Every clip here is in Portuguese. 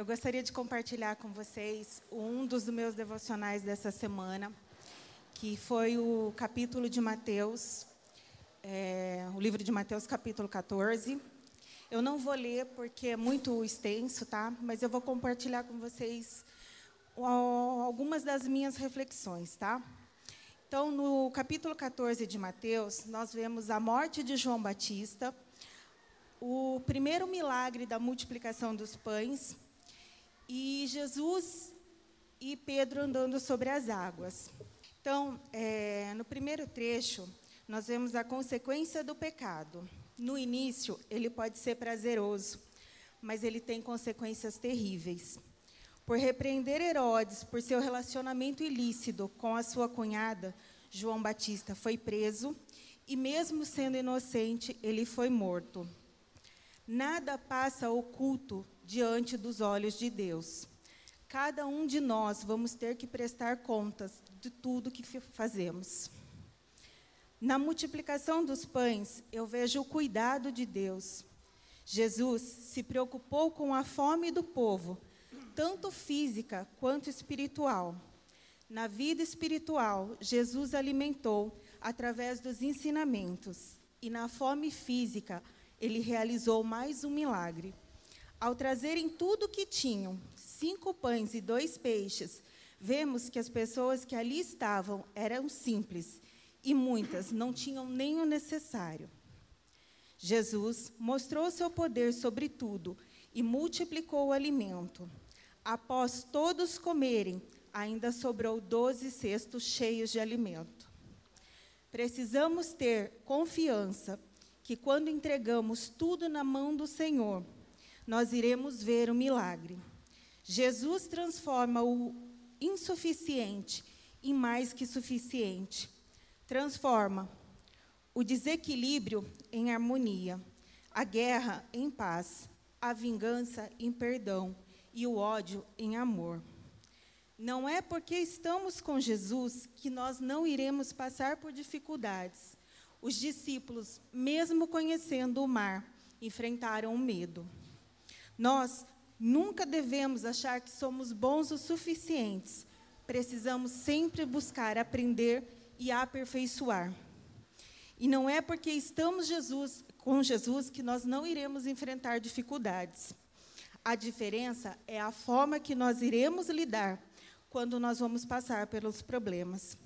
Eu gostaria de compartilhar com vocês um dos meus devocionais dessa semana, que foi o capítulo de Mateus, é, o livro de Mateus, capítulo 14. Eu não vou ler porque é muito extenso, tá? Mas eu vou compartilhar com vocês algumas das minhas reflexões, tá? Então, no capítulo 14 de Mateus, nós vemos a morte de João Batista, o primeiro milagre da multiplicação dos pães e Jesus e Pedro andando sobre as águas. Então, é, no primeiro trecho, nós vemos a consequência do pecado. No início, ele pode ser prazeroso, mas ele tem consequências terríveis por repreender Herodes por seu relacionamento ilícito com a sua cunhada, João Batista foi preso e, mesmo sendo inocente, ele foi morto. Nada passa oculto diante dos olhos de Deus. Cada um de nós vamos ter que prestar contas de tudo que fazemos. Na multiplicação dos pães, eu vejo o cuidado de Deus. Jesus se preocupou com a fome do povo tanto física quanto espiritual. Na vida espiritual, Jesus alimentou através dos ensinamentos, e na fome física, ele realizou mais um milagre. Ao trazerem tudo o que tinham, cinco pães e dois peixes, vemos que as pessoas que ali estavam eram simples e muitas não tinham nem o necessário. Jesus mostrou seu poder sobre tudo e multiplicou o alimento. Após todos comerem, ainda sobrou doze cestos cheios de alimento. Precisamos ter confiança que, quando entregamos tudo na mão do Senhor, nós iremos ver o milagre. Jesus transforma o insuficiente em mais que suficiente. Transforma o desequilíbrio em harmonia, a guerra em paz, a vingança em perdão e o ódio em amor. Não é porque estamos com Jesus que nós não iremos passar por dificuldades. Os discípulos, mesmo conhecendo o mar, enfrentaram o medo. Nós nunca devemos achar que somos bons o suficientes. Precisamos sempre buscar aprender e aperfeiçoar. E não é porque estamos Jesus, com Jesus que nós não iremos enfrentar dificuldades. A diferença é a forma que nós iremos lidar quando nós vamos passar pelos problemas.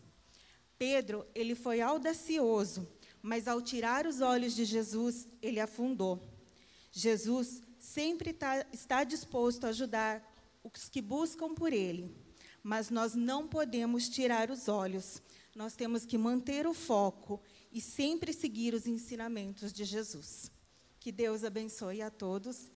Pedro, ele foi audacioso, mas ao tirar os olhos de Jesus, ele afundou. Jesus sempre tá, está disposto a ajudar os que buscam por ele, mas nós não podemos tirar os olhos. Nós temos que manter o foco e sempre seguir os ensinamentos de Jesus. Que Deus abençoe a todos